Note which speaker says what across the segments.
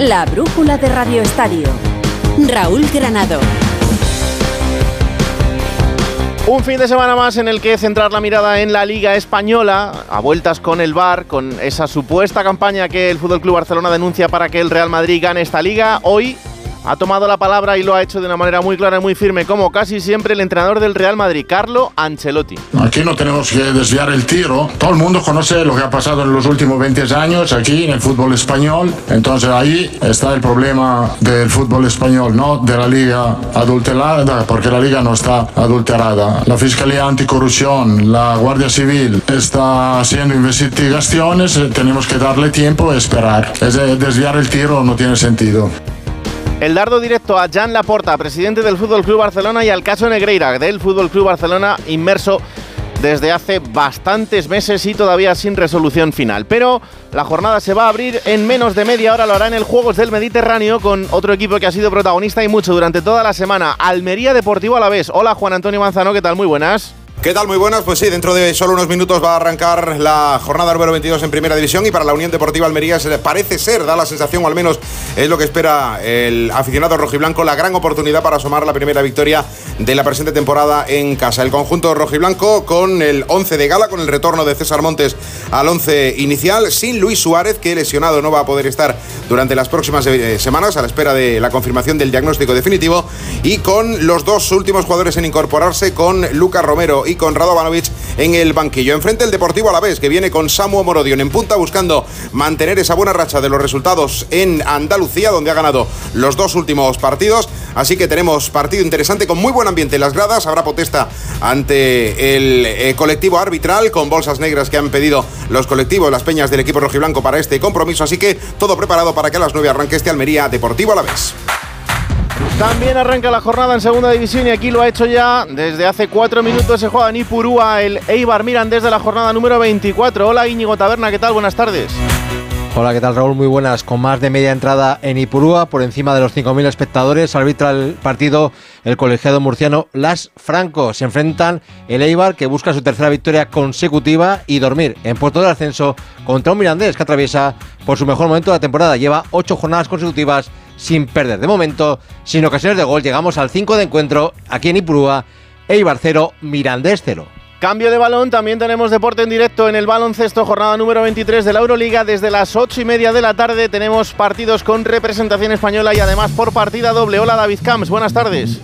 Speaker 1: La brújula de Radio Estadio. Raúl Granado.
Speaker 2: Un fin de semana más en el que centrar la mirada en la Liga Española, a vueltas con el VAR, con esa supuesta campaña que el Fútbol Club Barcelona denuncia para que el Real Madrid gane esta liga. Hoy ha tomado la palabra y lo ha hecho de una manera muy clara y muy firme, como casi siempre el entrenador del Real Madrid, Carlo Ancelotti.
Speaker 3: Aquí no tenemos que desviar el tiro. Todo el mundo conoce lo que ha pasado en los últimos 20 años aquí en el fútbol español. Entonces ahí está el problema del fútbol español, no de la liga adulterada, porque la liga no está adulterada. La Fiscalía Anticorrupción, la Guardia Civil está haciendo investigaciones, tenemos que darle tiempo y esperar. Es desviar el tiro no tiene sentido.
Speaker 2: El dardo directo a Jan Laporta, presidente del Fútbol Club Barcelona, y al caso Negreira del Fútbol Club Barcelona, inmerso desde hace bastantes meses y todavía sin resolución final. Pero la jornada se va a abrir en menos de media hora, lo hará en el Juegos del Mediterráneo con otro equipo que ha sido protagonista y mucho durante toda la semana, Almería Deportivo a la vez. Hola Juan Antonio Manzano, ¿qué tal? Muy buenas.
Speaker 4: ¿Qué tal? Muy buenas. Pues sí, dentro de solo unos minutos va a arrancar la jornada número 22 en Primera División y para la Unión Deportiva Almería parece ser, da la sensación, o al menos es lo que espera el aficionado rojiblanco, la gran oportunidad para asomar la primera victoria de la presente temporada en casa. El conjunto rojiblanco con el 11 de gala, con el retorno de César Montes al 11 inicial, sin Luis Suárez, que lesionado no va a poder estar durante las próximas eh, semanas a la espera de la confirmación del diagnóstico definitivo, y con los dos últimos jugadores en incorporarse, con Lucas Romero y con Radovanovic en el banquillo. Enfrente el Deportivo a la vez, que viene con Samu Morodion en punta buscando mantener esa buena racha de los resultados en Andalucía, donde ha ganado los dos últimos partidos. Así que tenemos partido interesante con muy buen ambiente en las gradas. Habrá protesta ante el eh, colectivo arbitral con bolsas negras que han pedido los colectivos, las peñas del equipo rojiblanco para este compromiso. Así que todo preparado para que a las 9 arranque este Almería Deportivo a la vez.
Speaker 2: También arranca la jornada en segunda división y aquí lo ha hecho ya desde hace cuatro minutos. Se juega en Ipurúa el Eibar Miran desde la jornada número 24. Hola Íñigo Taberna, ¿qué tal? Buenas tardes.
Speaker 5: Hola, ¿qué tal Raúl? Muy buenas. Con más de media entrada en Ipurúa, por encima de los 5.000 espectadores, arbitra el partido el colegiado murciano Las Franco. Se enfrentan el Eibar, que busca su tercera victoria consecutiva, y dormir en puerto del ascenso contra un Mirandés que atraviesa por su mejor momento de la temporada. Lleva ocho jornadas consecutivas sin perder. De momento, sin ocasiones de gol, llegamos al 5 de encuentro aquí en Ipurúa, Eibar 0, Mirandés 0.
Speaker 2: Cambio de balón, también tenemos deporte en directo en el baloncesto, jornada número 23 de la Euroliga. Desde las 8 y media de la tarde tenemos partidos con representación española y además por partida doble. Hola David Camps, buenas tardes.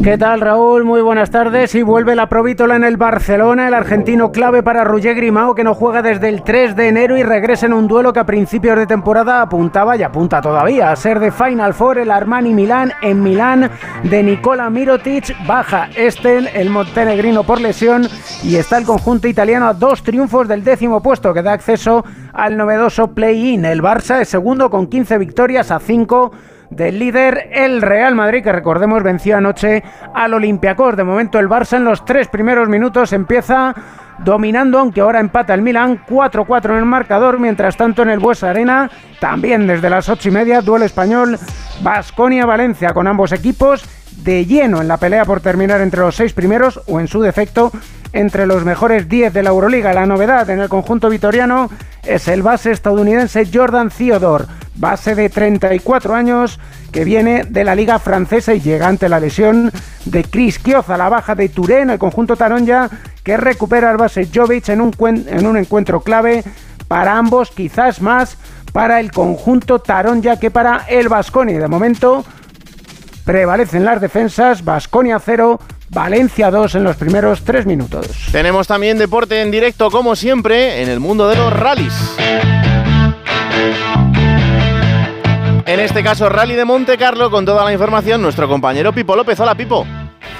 Speaker 6: ¿Qué tal Raúl? Muy buenas tardes. Y vuelve la provítola en el Barcelona, el argentino clave para Roger Grimao, que no juega desde el 3 de enero y regresa en un duelo que a principios de temporada apuntaba y apunta todavía a ser de Final Four el Armani Milán en Milán de Nicola Mirotic. Baja Estel, el montenegrino por lesión, y está el conjunto italiano a dos triunfos del décimo puesto que da acceso al novedoso play-in. El Barça es segundo con 15 victorias a 5 del líder el Real Madrid, que recordemos venció anoche al Olympiacos. De momento el Barça en los tres primeros minutos empieza dominando, aunque ahora empata el Milan 4-4 en el marcador. Mientras tanto en el Buesa Arena, también desde las ocho y media, duelo español Basconia-Valencia con ambos equipos de lleno en la pelea por terminar entre los seis primeros o en su defecto entre los mejores 10 de la Euroliga. La novedad en el conjunto vitoriano es el base estadounidense Jordan Theodore, base de 34 años que viene de la liga francesa y llega ante la lesión de Chris Kioza, la baja de Turén, el conjunto Taronja que recupera al base Jovic en un, en un encuentro clave para ambos, quizás más para el conjunto Taronja que para el Vasconi. De momento prevalecen las defensas, Vasconia 0, Valencia 2 en los primeros 3 minutos.
Speaker 2: Tenemos también deporte en directo, como siempre, en el mundo de los rallies. En este caso, Rally de Monte Carlo, con toda la información, nuestro compañero Pipo López. Hola, Pipo.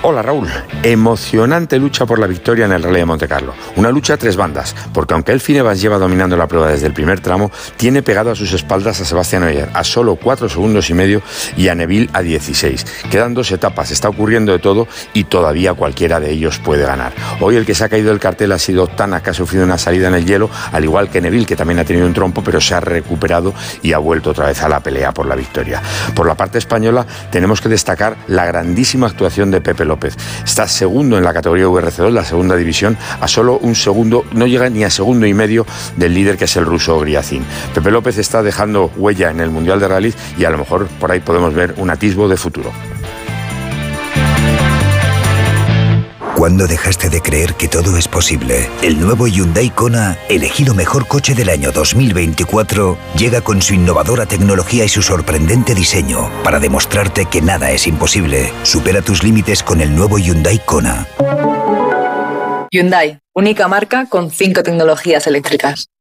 Speaker 7: Hola Raúl, emocionante lucha por la victoria en el Rally de Monte Carlo. Una lucha a tres bandas, porque aunque el Finevas lleva dominando la prueba desde el primer tramo, tiene pegado a sus espaldas a Sebastián Oyer a solo cuatro segundos y medio y a Neville a 16. Quedan dos etapas, está ocurriendo de todo y todavía cualquiera de ellos puede ganar. Hoy el que se ha caído del cartel ha sido Tana, que ha sufrido una salida en el hielo, al igual que Neville, que también ha tenido un trompo, pero se ha recuperado y ha vuelto otra vez a la pelea por la victoria. Por la parte española tenemos que destacar la grandísima actuación de Pepe López. Está segundo en la categoría VRC2, la segunda división, a solo un segundo, no llega ni a segundo y medio del líder que es el ruso Griazin. Pepe López está dejando huella en el Mundial de Rallys y a lo mejor por ahí podemos ver un atisbo de futuro.
Speaker 8: ¿Cuándo dejaste de creer que todo es posible? El nuevo Hyundai Kona, elegido mejor coche del año 2024, llega con su innovadora tecnología y su sorprendente diseño para demostrarte que nada es imposible. Supera tus límites con el nuevo Hyundai Kona.
Speaker 9: Hyundai, única marca con cinco tecnologías eléctricas.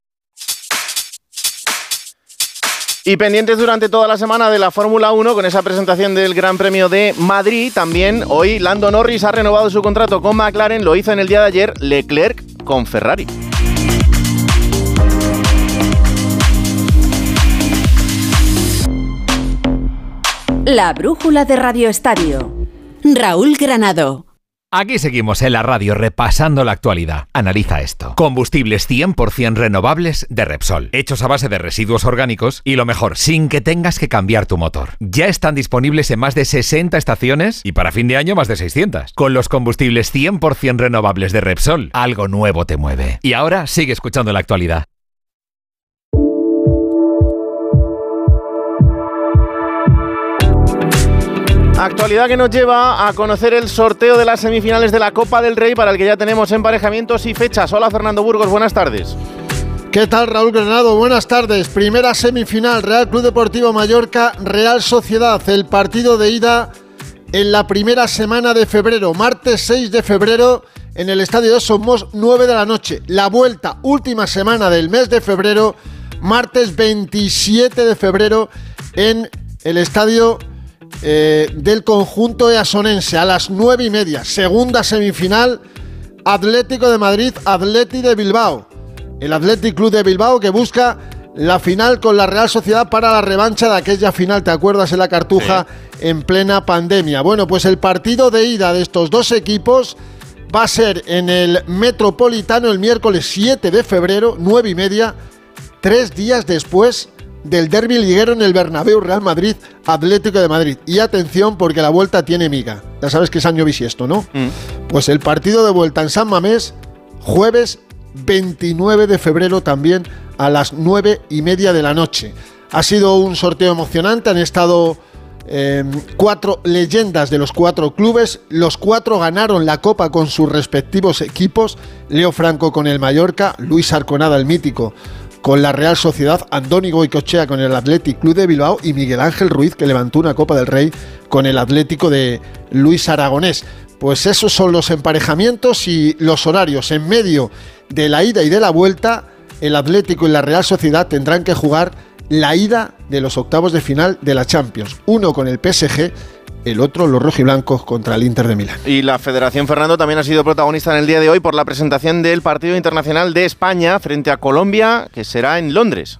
Speaker 2: Y pendientes durante toda la semana de la Fórmula 1 con esa presentación del Gran Premio de Madrid. También hoy Lando Norris ha renovado su contrato con McLaren, lo hizo en el día de ayer Leclerc con Ferrari.
Speaker 1: La brújula de Radio Estadio. Raúl Granado.
Speaker 10: Aquí seguimos en la radio repasando la actualidad. Analiza esto. Combustibles 100% renovables de Repsol, hechos a base de residuos orgánicos y lo mejor, sin que tengas que cambiar tu motor. Ya están disponibles en más de 60 estaciones y para fin de año más de 600. Con los combustibles 100% renovables de Repsol, algo nuevo te mueve. Y ahora sigue escuchando la actualidad.
Speaker 2: Actualidad que nos lleva a conocer el sorteo de las semifinales de la Copa del Rey para el que ya tenemos emparejamientos y fechas. Hola Fernando Burgos, buenas tardes.
Speaker 11: ¿Qué tal Raúl Granado? Buenas tardes. Primera semifinal, Real Club Deportivo Mallorca, Real Sociedad. El partido de ida en la primera semana de febrero, martes 6 de febrero, en el Estadio de Somos, 9 de la noche. La vuelta, última semana del mes de febrero, martes 27 de febrero, en el Estadio eh, del conjunto easonense a las nueve y media. Segunda semifinal, Atlético de Madrid, Atleti de Bilbao. El Athletic Club de Bilbao que busca la final con la Real Sociedad para la revancha de aquella final, ¿te acuerdas? En la Cartuja en plena pandemia. Bueno, pues el partido de ida de estos dos equipos va a ser en el Metropolitano el miércoles 7 de febrero, nueve y media, tres días después del derby liguero en el Bernabéu Real Madrid Atlético de Madrid. Y atención porque la vuelta tiene miga. Ya sabes que es año bisiesto, ¿no?
Speaker 2: Mm.
Speaker 11: Pues el partido de vuelta en San Mamés, jueves 29 de febrero también a las 9 y media de la noche. Ha sido un sorteo emocionante, han estado eh, cuatro leyendas de los cuatro clubes, los cuatro ganaron la copa con sus respectivos equipos, Leo Franco con el Mallorca, Luis Arconada el mítico con la Real Sociedad, Andónigo Goicochea con el Athletic Club de Bilbao y Miguel Ángel Ruiz que levantó una Copa del Rey con el Atlético de Luis Aragonés. Pues esos son los emparejamientos y los horarios. En medio de la ida y de la vuelta, el Atlético y la Real Sociedad tendrán que jugar la ida de los octavos de final de la Champions. Uno con el PSG el otro los rojiblancos contra el Inter de Milán.
Speaker 2: Y la Federación Fernando también ha sido protagonista en el día de hoy por la presentación del partido internacional de España frente a Colombia, que será en Londres.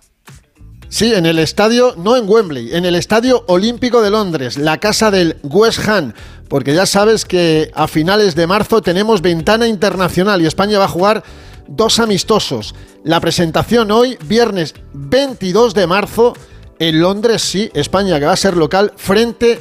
Speaker 11: Sí, en el estadio, no en Wembley, en el Estadio Olímpico de Londres, la casa del West Ham, porque ya sabes que a finales de marzo tenemos ventana internacional y España va a jugar dos amistosos. La presentación hoy, viernes 22 de marzo, en Londres, sí, España que va a ser local frente a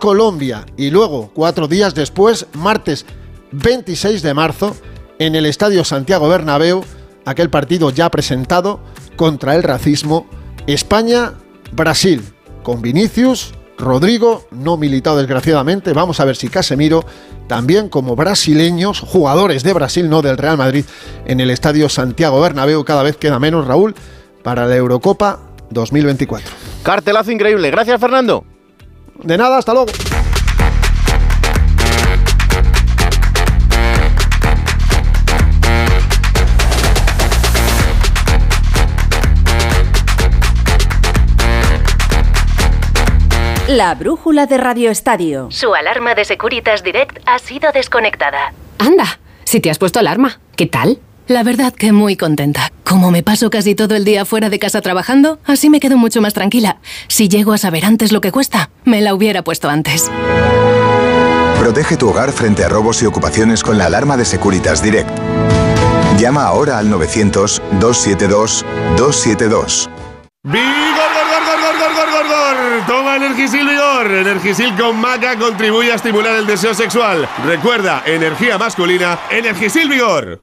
Speaker 11: Colombia y luego, cuatro días después, martes 26 de marzo, en el Estadio Santiago Bernabéu, aquel partido ya presentado contra el racismo, España-Brasil, con Vinicius, Rodrigo, no militado desgraciadamente, vamos a ver si Casemiro, también como brasileños, jugadores de Brasil, no del Real Madrid, en el Estadio Santiago Bernabéu, cada vez queda menos, Raúl, para la Eurocopa 2024.
Speaker 2: Cartelazo increíble, gracias Fernando.
Speaker 11: De nada, hasta luego.
Speaker 1: La brújula de Radio Estadio.
Speaker 12: Su alarma de Securitas Direct ha sido desconectada.
Speaker 13: Anda, si te has puesto alarma, ¿qué tal? La verdad que muy contenta. Como me paso casi todo el día fuera de casa trabajando, así me quedo mucho más tranquila. Si llego a saber antes lo que cuesta, me la hubiera puesto antes.
Speaker 14: Protege tu hogar frente a robos y ocupaciones con la alarma de Securitas Direct. Llama ahora al 900-272-272.
Speaker 4: ¡Vigor, gor, gor,
Speaker 15: gor, gor, gor, Toma Energisil Vigor. Energisil con maca contribuye a estimular el deseo sexual. Recuerda, energía masculina, Energisil Vigor.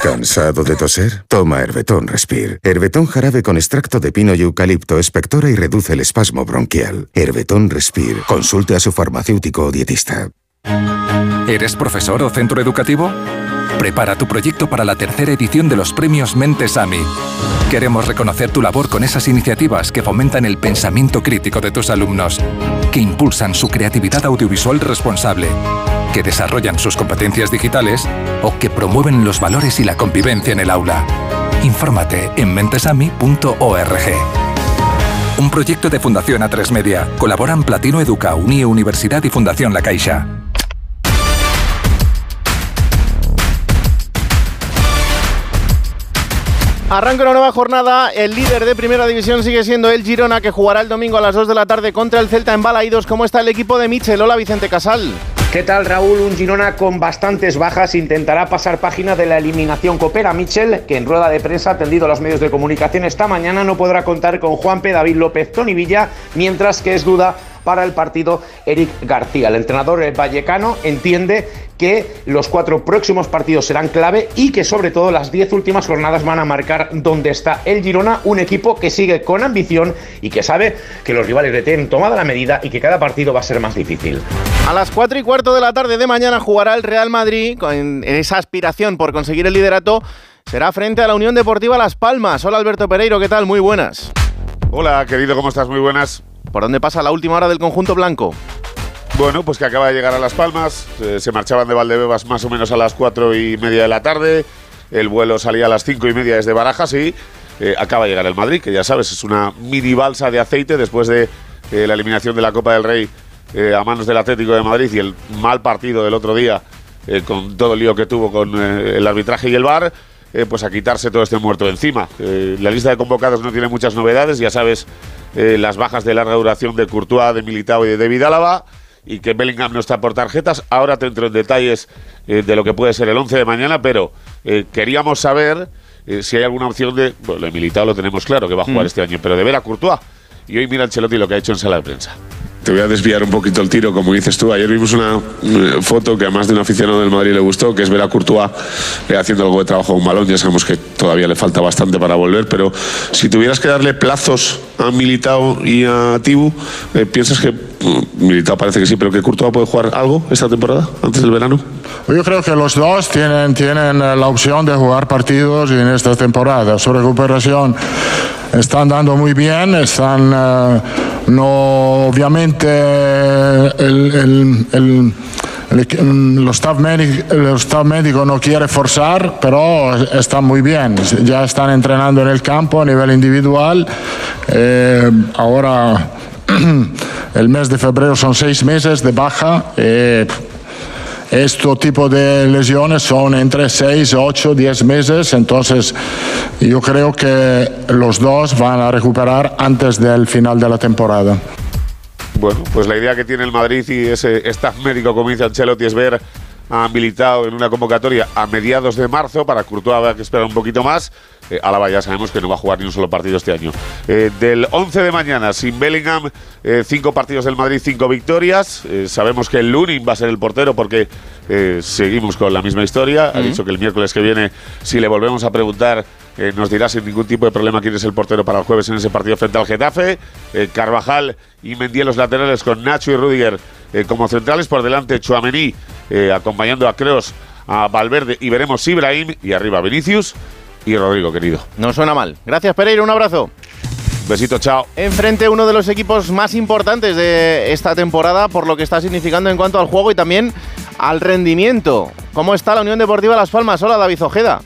Speaker 16: ¿Cansado de toser? Toma Herbetón Respire. Herbetón jarabe con extracto de pino y eucalipto espectora y reduce el espasmo bronquial. Herbetón Respire. Consulte a su farmacéutico o dietista.
Speaker 17: ¿Eres profesor o centro educativo? Prepara tu proyecto para la tercera edición de los premios Mentes AMI. Queremos reconocer tu labor con esas iniciativas que fomentan el pensamiento crítico de tus alumnos, que impulsan su creatividad audiovisual responsable, que desarrollan sus competencias digitales o que promueven los valores y la convivencia en el aula. Infórmate en mentesami.org. Un proyecto de Fundación A3 Media. Colaboran Platino Educa, Unie Universidad y Fundación La Caixa.
Speaker 2: Arranca una nueva jornada. El líder de primera división sigue siendo el Girona, que jugará el domingo a las 2 de la tarde contra el Celta en Balaídos. ¿Cómo está el equipo de Michel? Hola, Vicente Casal.
Speaker 18: ¿Qué tal Raúl? Un Girona con bastantes bajas intentará pasar página de la eliminación Copera Michel, que en rueda de prensa ha tendido a los medios de comunicación esta mañana no podrá contar con Juanpe, David López, Tony Villa, mientras que es duda para el partido Eric García. El entrenador vallecano entiende que los cuatro próximos partidos serán clave y que sobre todo las diez últimas jornadas van a marcar dónde está el Girona, un equipo que sigue con ambición y que sabe que los rivales le tienen tomada la medida y que cada partido va a ser más difícil.
Speaker 2: A las 4 y cuarto de la tarde de mañana jugará el Real Madrid con esa aspiración por conseguir el liderato. Será frente a la Unión Deportiva Las Palmas. Hola Alberto Pereiro, ¿qué tal? Muy buenas.
Speaker 15: Hola, querido, ¿cómo estás? Muy buenas.
Speaker 2: ¿Por dónde pasa la última hora del conjunto blanco?
Speaker 15: Bueno, pues que acaba de llegar a Las Palmas. Eh, se marchaban de Valdebebas más o menos a las cuatro y media de la tarde. El vuelo salía a las cinco y media desde Barajas y eh, acaba de llegar el Madrid, que ya sabes, es una mini balsa de aceite después de eh, la eliminación de la Copa del Rey a manos del Atlético de Madrid y el mal partido del otro día con todo el lío que tuvo con el arbitraje y el VAR. pues a quitarse todo este muerto encima. la lista de convocados no tiene muchas novedades, ya sabes, las bajas de larga duración de Courtois, de Militao y de David Álava y que Bellingham no está por tarjetas. Ahora te entro en detalles eh, de lo que puede ser el 11 de mañana, pero eh, queríamos saber eh, si hay alguna opción de. Bueno, el militado lo tenemos claro que va a jugar
Speaker 2: Mm.
Speaker 15: este año, pero de ver a Courtois. Y hoy mira Ancelotti lo que ha hecho en sala de prensa. Te voy a desviar un poquito el tiro, como dices tú. Ayer vimos una eh, foto que a más de un aficionado del Madrid le gustó, que es ver a Courtois eh, haciendo algo de trabajo con balón. Ya sabemos que todavía le falta bastante para volver, pero si tuvieras que darle plazos a Militao y a Tibu, eh, ¿piensas que mm, Militao parece que sí, pero que Courtois puede jugar algo esta temporada, antes del verano?
Speaker 3: Yo creo que los dos tienen, tienen la opción de jugar partidos en esta temporada. Su recuperación están dando muy bien, están, eh, no, obviamente, el, el- el- el mm, lo staff médico, el staff médico no quiere forzar, pero están muy bien. Ya están entrenando en el campo a nivel individual. Eh, ahora, el mes de febrero son seis meses de baja. Eh, este tipo de lesiones son entre 6, 8, 10 meses, entonces yo creo que los dos van a recuperar antes del final de la temporada.
Speaker 15: Bueno, pues la idea que tiene el Madrid y ese staff médico, como dice Ancelotti, es ver a Militao en una convocatoria a mediados de marzo. Para Courtois habrá que esperar un poquito más. Eh, Álava ya sabemos que no va a jugar ni un solo partido este año. Eh, del 11 de mañana, sin Bellingham, eh, cinco partidos del Madrid, cinco victorias. Eh, sabemos que el Lunin va a ser el portero porque seguimos con la misma historia. Ha dicho que el miércoles que viene, si le volvemos a preguntar, eh, nos dirá sin ningún tipo de problema quién es el portero para el jueves en ese partido frente al Getafe. Eh, Carvajal y Mendy en los laterales con Nacho y Rudiger eh, como centrales. Por delante, Chuamení eh, acompañando a Kroos, a Valverde y veremos Ibrahim. Y arriba Vinicius y Rodrigo, querido.
Speaker 2: No suena mal. Gracias, Pereira. Un abrazo.
Speaker 15: Besito, chao.
Speaker 2: Enfrente uno de los equipos más importantes de esta temporada por lo que está significando en cuanto al juego y también al rendimiento. ¿Cómo está la Unión Deportiva Las Palmas? Hola, David Ojeda.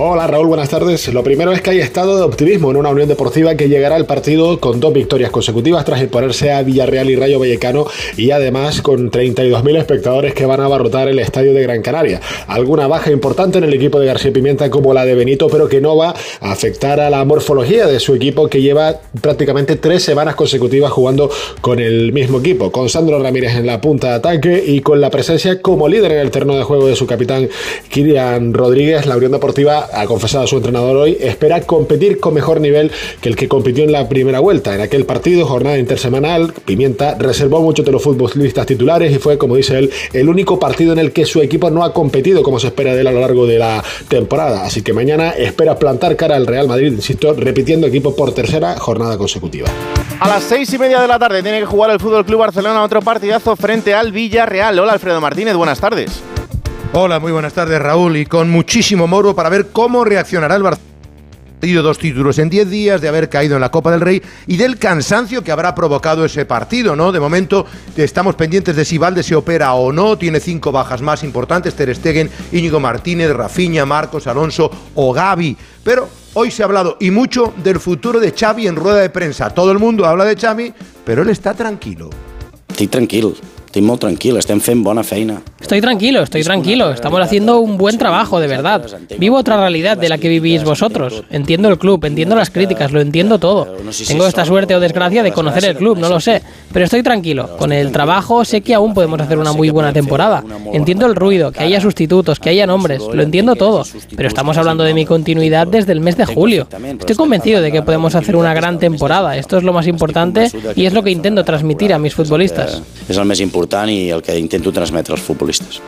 Speaker 19: Hola Raúl, buenas tardes. Lo primero es que hay estado de optimismo en una Unión Deportiva que llegará al partido con dos victorias consecutivas tras imponerse a Villarreal y Rayo Vallecano y además con 32.000 espectadores que van a abarrotar el estadio de Gran Canaria. Alguna baja importante en el equipo de García Pimienta como la de Benito, pero que no va a afectar a la morfología de su equipo que lleva prácticamente tres semanas consecutivas jugando con el mismo equipo, con Sandro Ramírez en la punta de ataque y con la presencia como líder en el terreno de juego de su capitán Kirian Rodríguez, la Unión Deportiva ha confesado a su entrenador hoy, espera competir con mejor nivel que el que compitió en la primera vuelta. En aquel partido, jornada intersemanal, Pimienta reservó muchos de los futbolistas titulares y fue, como dice él, el único partido en el que su equipo no ha competido como se espera de él a lo largo de la temporada. Así que mañana espera plantar cara al Real Madrid, insisto, repitiendo equipo por tercera jornada consecutiva.
Speaker 2: A las seis y media de la tarde tiene que jugar el Fútbol Club Barcelona otro partidazo frente al Villarreal. Hola Alfredo Martínez, buenas tardes.
Speaker 20: Hola, muy buenas tardes Raúl y con muchísimo morbo para ver cómo reaccionará el Barcelona tenido dos títulos en 10 días, de haber caído en la Copa del Rey y del cansancio que habrá provocado ese partido, ¿no? De momento estamos pendientes de si Valde se opera o no, tiene cinco bajas más importantes, Ter Stegen, Íñigo Martínez, Rafinha, Marcos, Alonso o Gaby, pero hoy se ha hablado y mucho del futuro de Xavi en rueda de prensa. Todo el mundo habla de Xavi, pero él está tranquilo.
Speaker 21: Estoy tranquilo. Estoy muy tranquilo, estem fent bona feina.
Speaker 22: Estoy tranquilo, estoy tranquilo. Estamos haciendo un buen trabajo, de verdad. Vivo otra realidad de la que vivís vosotros. Entiendo el club, entiendo las críticas, lo entiendo todo. Tengo esta suerte o desgracia de conocer el club, no lo sé. Pero estoy tranquilo. Con el trabajo sé que aún podemos hacer una muy buena temporada. Entiendo el ruido, que haya sustitutos, que haya nombres, lo entiendo todo. Pero estamos hablando de mi continuidad desde el mes de julio. Estoy convencido de que podemos hacer una gran temporada. Esto es lo más importante y es lo que intento transmitir a mis futbolistas.
Speaker 21: Es el más importante y el que intento transmitir a los futbolistas.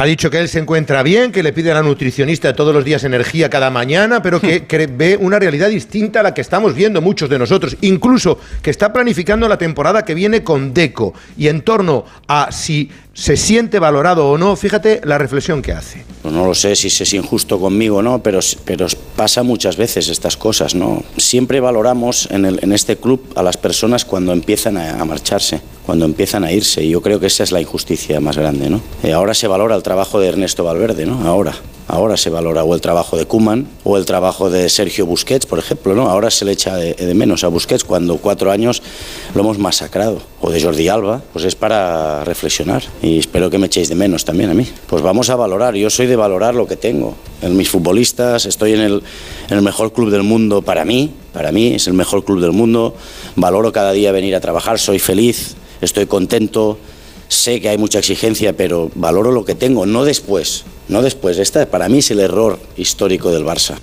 Speaker 20: Ha dicho que él se encuentra bien, que le pide a la nutricionista todos los días energía cada mañana, pero que, que, ve una realidad distinta a la que estamos viendo muchos de nosotros. Incluso que está planificando la temporada que viene con Deco. Y en torno a si se siente valorado o no, fíjate la reflexión que hace.
Speaker 21: Pues no lo sé si es injusto conmigo o no, pero, pero pasa muchas veces estas cosas, ¿no? Siempre valoramos en, en este club a las personas cuando empiezan a, a, marcharse, cuando empiezan a irse, y yo creo que esa es la injusticia más grande, ¿no? Eh, ahora se valora el trabajo de Ernesto Valverde, ¿no? Ahora. Ahora se valora o el trabajo de Kuman o el trabajo de Sergio Busquets, por ejemplo, ¿no? Ahora se le echa de, menos a Busquets cuando cuatro años lo hemos masacrado. O de Jordi Alba, pues es para reflexionar. Y espero que me echéis de menos también a mí. Pues vamos a valorar, yo soy de valorar lo que tengo. En mis futbolistas, estoy en el mejor club del mundo para mí, para mí es el mejor club del mundo. Valoro cada día venir a trabajar, soy feliz, estoy contento. Sé que hay mucha exigencia, pero valoro lo que tengo, no después. No después. Esta para mí es el error histórico del Barça.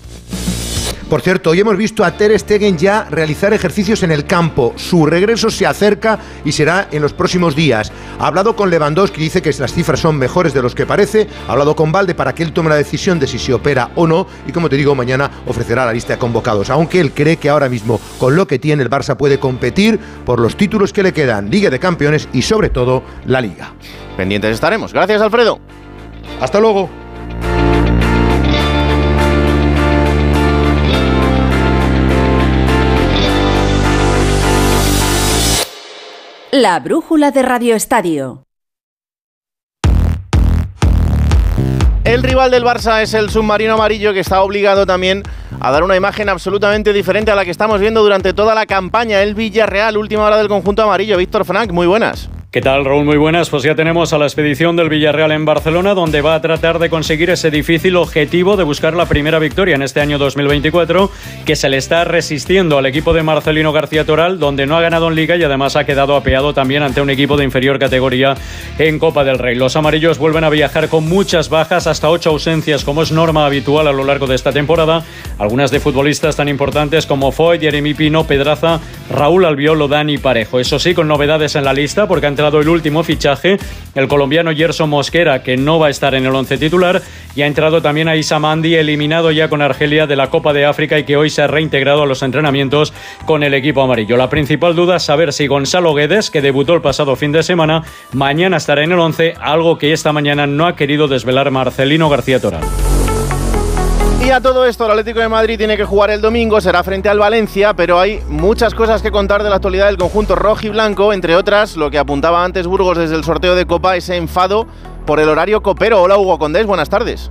Speaker 20: Por cierto, hoy hemos visto a Ter Stegen ya realizar ejercicios en el campo. Su regreso se acerca y será en los próximos días. Ha hablado con Lewandowski, dice que las cifras son mejores de los que parece. Ha hablado con Valde para que él tome la decisión de si se opera o no. Y como te digo, mañana ofrecerá la lista de convocados. Aunque él cree que ahora mismo, con lo que tiene, el Barça puede competir por los títulos que le quedan, Liga de Campeones y sobre todo la Liga.
Speaker 2: Pendientes estaremos. Gracias, Alfredo.
Speaker 20: Hasta luego.
Speaker 1: La brújula de Radio Estadio.
Speaker 2: El rival del Barça es el submarino amarillo que está obligado también a dar una imagen absolutamente diferente a la que estamos viendo durante toda la campaña. El Villarreal, última hora del conjunto amarillo. Víctor Frank, muy buenas.
Speaker 23: ¿Qué tal, Raúl? Muy buenas. Pues ya tenemos a la expedición del Villarreal en Barcelona, donde va a tratar de conseguir ese difícil objetivo de buscar la primera victoria en este año 2024, que se le está resistiendo al equipo de Marcelino García Toral, donde no ha ganado en Liga y además ha quedado apeado también ante un equipo de inferior categoría en Copa del Rey. Los amarillos vuelven a viajar con muchas bajas, hasta ocho ausencias, como es norma habitual a lo largo de esta temporada. Algunas de futbolistas tan importantes como Foy, Jeremy Pino, Pedraza, Raúl Albiolo, Dani Parejo. Eso sí, con novedades en la lista, porque han el último fichaje, el colombiano Gerson Mosquera, que no va a estar en el once titular, y ha entrado también a Isamandi, eliminado ya con Argelia de la Copa de África y que hoy se ha reintegrado a los entrenamientos con el equipo amarillo. La principal duda es saber si Gonzalo Guedes, que debutó el pasado fin de semana, mañana estará en el once, algo que esta mañana no ha querido desvelar Marcelino García Toral.
Speaker 2: Y a todo esto, el Atlético de Madrid tiene que jugar el domingo, será frente al Valencia, pero hay muchas cosas que contar de la actualidad del conjunto rojo y blanco, entre otras lo que apuntaba antes Burgos desde el sorteo de Copa, ese enfado por el horario copero. Hola Hugo Condés, buenas tardes.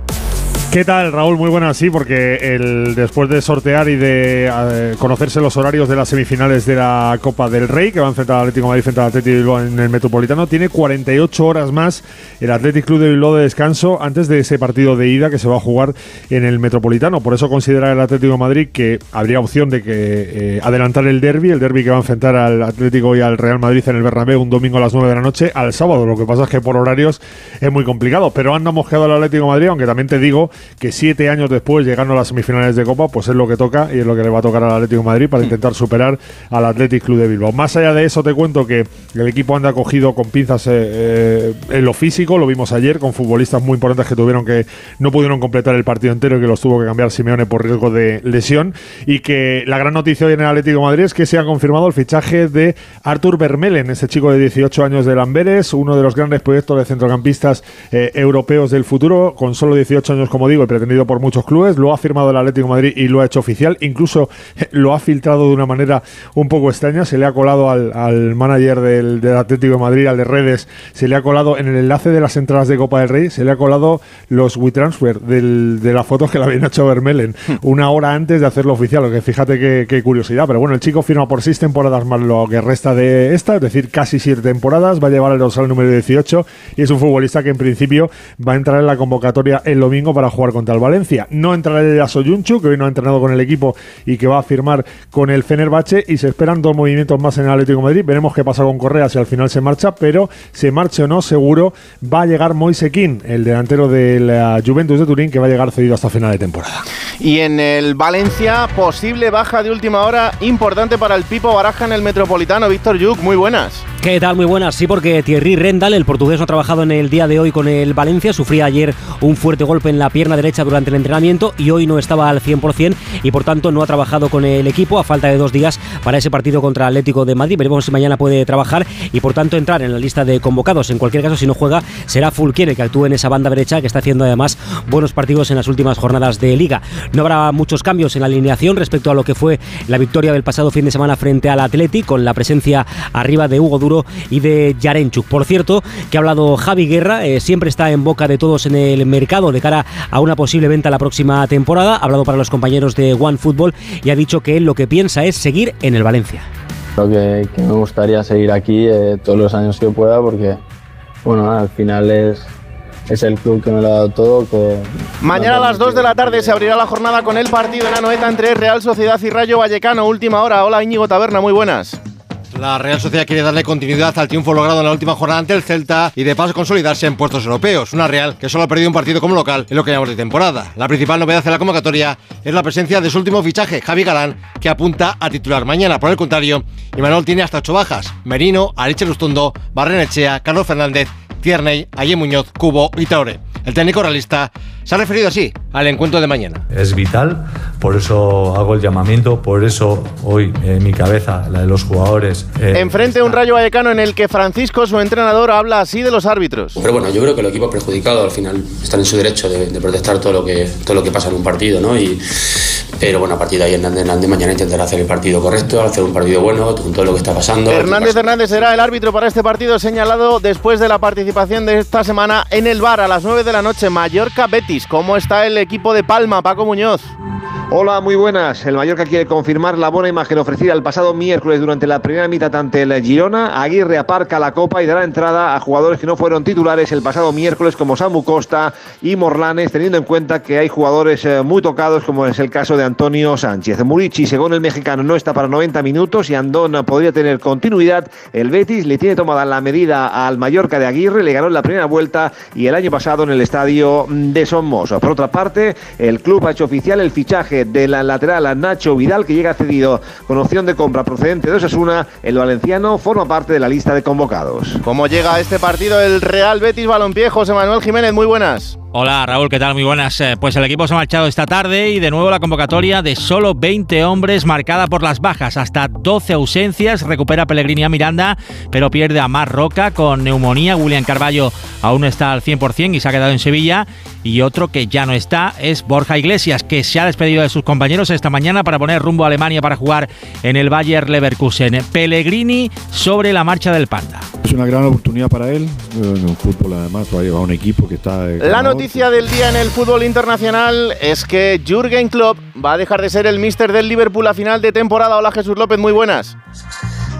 Speaker 24: ¿Qué tal, Raúl? Muy buenas, sí, porque el, después de sortear y de eh, conocerse los horarios de las semifinales de la Copa del Rey, que va a enfrentar al Atlético Madrid frente al Atlético de en el Metropolitano, tiene 48 horas más el Athletic Club de Bilbao de descanso antes de ese partido de ida que se va a jugar en el Metropolitano. Por eso considera el Atlético Madrid que habría opción de que eh, adelantar el derby, el derby que va a enfrentar al Atlético y al Real Madrid en el Bernabéu un domingo a las 9 de la noche al sábado. Lo que pasa es que por horarios es muy complicado, pero anda mosqueado el Atlético Madrid, aunque también te digo que siete años después, llegando a las semifinales de Copa, pues es lo que toca y es lo que le va a tocar al Atlético de Madrid para intentar superar al Athletic Club de Bilbao. Más allá de eso, te cuento que el equipo anda cogido con pinzas eh, eh, en lo físico, lo vimos ayer con futbolistas muy importantes que tuvieron que no pudieron completar el partido entero y que los tuvo que cambiar Simeone por riesgo de lesión y que la gran noticia hoy en el Atlético de Madrid es que se ha confirmado el fichaje de Artur Vermelen, ese chico de 18 años de Lamberes, uno de los grandes proyectos de centrocampistas eh, europeos del futuro, con solo 18 años, como digo, y pretendido por muchos clubes. Lo ha firmado el Atlético de Madrid y lo ha hecho oficial. Incluso eh, lo ha filtrado de una manera un poco extraña. Se le ha colado al, manager del, Atlético de Madrid, al de redes, se le ha colado en el enlace de las entradas de Copa del Rey, se le ha colado los WeTransfer del, de las fotos que le habían hecho Vermelen una hora antes de hacerlo oficial. Lo que fíjate qué, curiosidad. Pero bueno, el chico firma por seis temporadas más lo que resta de esta, es decir, casi siete temporadas. Va a llevar el dorsal número 18 y es un futbolista que en principio va a entrar en la convocatoria el domingo para jugar contra el Valencia. No entrará ya Soyunchu, que hoy no ha entrenado con el equipo y que va a firmar con el Fenerbahce y se esperan dos movimientos más en el Atlético de Madrid. Veremos qué pasa con Correa si al final se marcha, pero se marche o no, seguro va a llegar Moisequín, el delantero de la Juventus de Turín, que va a llegar cedido hasta final de temporada.
Speaker 2: Y en el Valencia, posible baja de última hora importante para el Pipo Baraja en el Metropolitano. Víctor Yuk, muy buenas.
Speaker 25: ¿Qué tal? Muy buenas. Sí, porque Thierry Rendal, el portugués, ha trabajado en el día de hoy con el Valencia. Sufría ayer un fuerte golpe en la pierna derecha durante el entrenamiento y hoy no estaba al 100% y por tanto no ha trabajado con el equipo a falta de dos días para ese partido contra Atlético de Madrid. Veremos si mañana puede trabajar y por tanto entrar en la lista de convocados. En cualquier caso, si no juega, será Fulquier el que actúe en esa banda derecha que está haciendo además buenos partidos en las últimas jornadas de liga. No habrá muchos cambios en la alineación respecto a lo que fue la victoria del pasado fin de semana frente al Atlético con la presencia arriba de Hugo Duro y de Yarenchuk. Por cierto, que ha hablado Javi Guerra, eh, siempre está en boca de todos en el mercado de cara a una posible venta la próxima temporada. Ha hablado para los compañeros de One Football y ha dicho que él lo que piensa es seguir en el Valencia.
Speaker 26: Creo que, me gustaría seguir aquí eh, todos los años que pueda porque, bueno, al final es, es el club que me lo ha dado todo.
Speaker 2: Mañana a las 2 de la tarde se abrirá la jornada con el partido en Anoeta entre Real Sociedad y Rayo Vallecano. Última hora. Hola Íñigo Taberna, muy buenas.
Speaker 27: La Real Sociedad quiere darle continuidad al triunfo logrado en la última jornada ante el Celta y de paso consolidarse en puestos europeos. Una Real que solo ha perdido un partido como local en lo que llamamos de temporada. La principal novedad de la convocatoria es la presencia de su último fichaje, Javi Galán, que apunta a titular mañana. Por el contrario, Imanol tiene hasta ocho bajas. Merino, Ariche Lustondo, Barrenechea, Carlos Fernández, Tierney, Aye Muñoz, Cubo y Taure. El técnico realista se ha referido así al encuentro de mañana.
Speaker 28: Es vital, por eso hago el llamamiento, por eso hoy en mi cabeza, la de los jugadores.
Speaker 2: Eh, Enfrente un Rayo Vallecano en el que Francisco, su entrenador, habla así de los árbitros.
Speaker 29: Pero bueno, yo creo que el equipo perjudicado al final están en su derecho de, protestar todo lo, que, todo lo que pasa en un partido, ¿no? Y, pero bueno, a partir de ahí Hernández mañana intentará hacer el partido correcto, hacer un partido bueno con todo lo que está pasando.
Speaker 2: Hernández Hernández será el árbitro para este partido señalado después de la participación de esta semana en el bar a las 9 de la noche Mallorca-Betis. ¿Cómo está el equipo de Palma, Paco Muñoz?
Speaker 18: Hola, muy buenas. El Mallorca quiere confirmar la buena imagen ofrecida el pasado miércoles durante la primera mitad ante el Girona. Aguirre aparca la copa y dará entrada a jugadores que no fueron titulares el pasado miércoles como Samu Costa y Morlanes, teniendo en cuenta que hay jugadores eh, muy tocados como es el caso de Antonio Sánchez. Murici, según el mexicano, no está para 90 minutos y Andón podría tener continuidad. El Betis le tiene tomada la medida al Mallorca de Aguirre, le ganó en la primera vuelta y el año pasado en el estadio de Somos. Por otra parte, el club ha hecho oficial el fichaje de la lateral a Nacho Vidal, que llega cedido con opción de compra procedente de Osasuna. El valenciano forma parte de la lista de convocados.
Speaker 2: ¿Cómo llega a este partido el Real Betis Balompié? José Manuel Jiménez, muy buenas.
Speaker 30: Hola Raúl, ¿qué tal? Muy buenas. Eh, pues el equipo se ha marchado esta tarde y de nuevo la convocatoria de solo 20 hombres marcada por las bajas, hasta 12 ausencias. Recupera Pellegrini a Miranda, pero pierde a Mar Roca con neumonía. William Carballo aún está al 100% y se ha quedado en Sevilla. Y otro que ya no está es Borja Iglesias, que se ha despedido de sus compañeros esta mañana para poner rumbo a Alemania para jugar en el Bayer Leverkusen. Pellegrini sobre la marcha del Panda.
Speaker 31: Es una gran oportunidad para él. En el fútbol además va a llevar un equipo que está...
Speaker 2: La noticia noticia del día en el fútbol internacional es que Jürgen Klopp va a dejar de ser el míster del Liverpool a final de temporada. Hola Jesús López, muy buenas.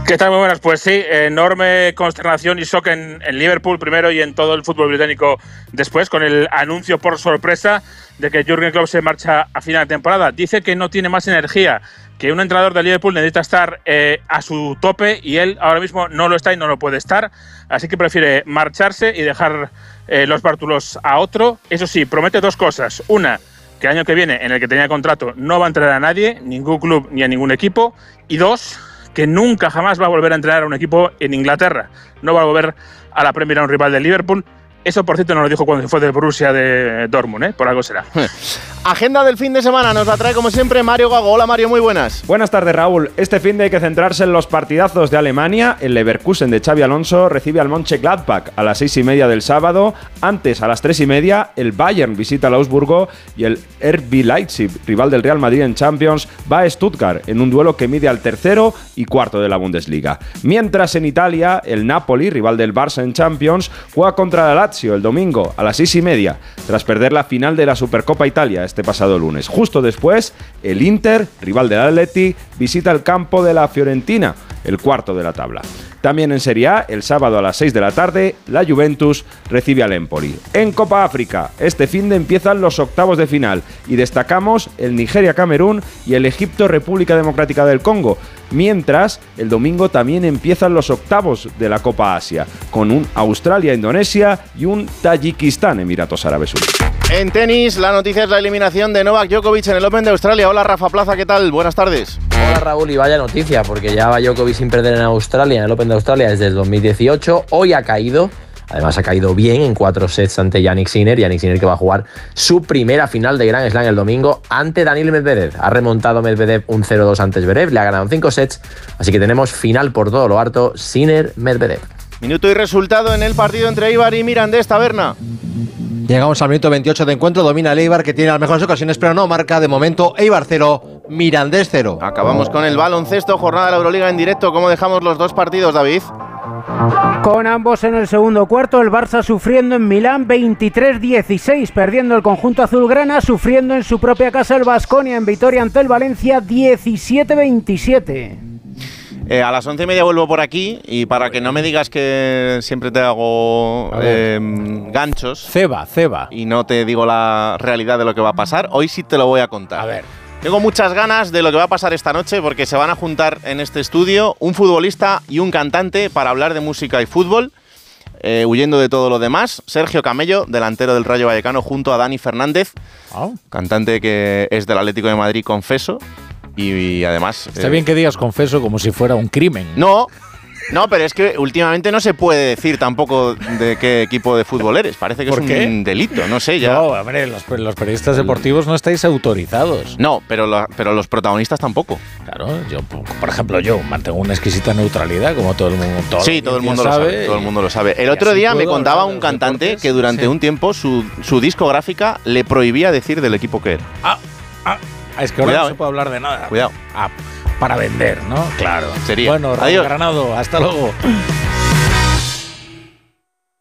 Speaker 32: ¿Qué tal? Muy buenas. Pues sí, enorme consternación y shock en, en, Liverpool primero y en todo el fútbol británico después, con el anuncio por sorpresa de que Jürgen Klopp se marcha a final de temporada. Dice que no tiene más energía, que un entrenador de Liverpool necesita estar eh, a su tope y él ahora mismo no lo está y no lo puede estar, así que prefiere marcharse y dejar eh, los bártulos a otro. Eso sí, promete dos cosas. Una, que el año que viene, en el que tenía contrato, no va a entrenar a nadie, ningún club ni a ningún equipo. Y dos, que nunca jamás va a volver a entrenar a un equipo en Inglaterra. No va a volver a la Premier a un rival del Liverpool. Eso, por cierto, no lo dijo cuando fue de Borussia de Dortmund, ¿eh? por algo será.
Speaker 2: Agenda del fin de semana nos la trae como siempre Mario Gago. Hola Mario, muy buenas.
Speaker 33: Buenas tardes Raúl. Este fin de hay que centrarse en los partidazos de Alemania. El Leverkusen de Xavi Alonso recibe al Mönchengladbach a las seis y media del sábado. Antes, a las tres y media, el Bayern visita al Augsburgo y el RB Leipzig, rival del Real Madrid en Champions, va a Stuttgart en un duelo que mide al tercero y cuarto de la Bundesliga. Mientras en Italia, el Napoli, rival del Barça en Champions, juega contra la Lazio el domingo a las seis y media, tras perder la final de la Supercopa Italia este pasado lunes. Justo después, el Inter, rival del Atleti, visita el campo de la Fiorentina, el cuarto de la tabla. También en Serie A, el sábado a las 6 de la tarde, la Juventus recibe al Empoli. En Copa África, este fin de empiezan los octavos de final y destacamos el Nigeria-Camerún y el Egipto-República Democrática del Congo. Mientras, el domingo también empiezan los octavos de la Copa Asia, con un Australia-Indonesia y un Tayikistán-Emiratos Árabes Unidos.
Speaker 2: En tenis, la noticia es la eliminación de Novak Djokovic en el Open de Australia. Hola Rafa Plaza, ¿qué tal? Buenas tardes.
Speaker 34: Hola Raúl y vaya noticia, porque ya va Djokovic sin perder en Australia, en el Open de Australia desde el 2018. Hoy ha caído, además ha caído bien en cuatro sets ante Yannick Sinner. Yannick Sinner que va a jugar su primera final de Grand Slam el domingo ante Daniel Medvedev. Ha remontado Medvedev un 0-2 ante Zverev, le ha ganado cinco sets, así que tenemos final por todo lo harto, Sinner-Medvedev.
Speaker 2: Minuto y resultado en el partido entre Ibar y Mirandés Taberna.
Speaker 27: Llegamos al minuto 28 de encuentro, domina el Eibar que tiene las mejores ocasiones, pero no marca de momento Eibar 0, Mirandés 0.
Speaker 2: Acabamos con el baloncesto, jornada de la Euroliga en directo. ¿Cómo dejamos los dos partidos, David?
Speaker 35: Con ambos en el segundo cuarto, el Barça sufriendo en Milán 23-16, perdiendo el conjunto azulgrana, sufriendo en su propia casa el Vasconia en victoria ante el Valencia 17-27.
Speaker 2: Eh, a las once y media vuelvo por aquí y para que no me digas que siempre te hago eh, ganchos.
Speaker 36: Ceba, ceba.
Speaker 2: Y no te digo la realidad de lo que va a pasar, hoy sí te lo voy a contar.
Speaker 36: A ver.
Speaker 2: Tengo muchas ganas de lo que va a pasar esta noche porque se van a juntar en este estudio un futbolista y un cantante para hablar de música y fútbol. Eh, huyendo de todo lo demás, Sergio Camello, delantero del Rayo Vallecano, junto a Dani Fernández, cantante que es del Atlético de Madrid, confeso, y, y además...
Speaker 36: Está
Speaker 2: eh,
Speaker 36: bien que digas confeso como si fuera un crimen.
Speaker 2: No, no, pero es que últimamente no se puede decir tampoco de qué equipo de fútbol eres. Parece que
Speaker 36: ¿Por
Speaker 2: es
Speaker 36: qué?
Speaker 2: un delito, no sé ya.
Speaker 36: No, hombre, los, los periodistas deportivos no estáis autorizados.
Speaker 2: No, pero, la- pero los protagonistas tampoco.
Speaker 36: Claro, yo, por ejemplo, yo mantengo una exquisita neutralidad, como todo el mundo. Todo
Speaker 2: sí, todo el mundo lo sabe. Todo el mundo lo sabe. El otro día me contaba un cantante
Speaker 36: deportes.
Speaker 2: que durante
Speaker 36: Sí.
Speaker 2: un tiempo su, su discográfica le prohibía decir del equipo que era.
Speaker 36: Ah, ah, es que ahora
Speaker 2: Cuidado,
Speaker 36: no se puede hablar de nada.
Speaker 2: Cuidado.
Speaker 36: Ah, para vender, ¿no? Claro.
Speaker 2: Sería.
Speaker 36: Bueno,
Speaker 2: Adiós.
Speaker 36: Granado, hasta luego.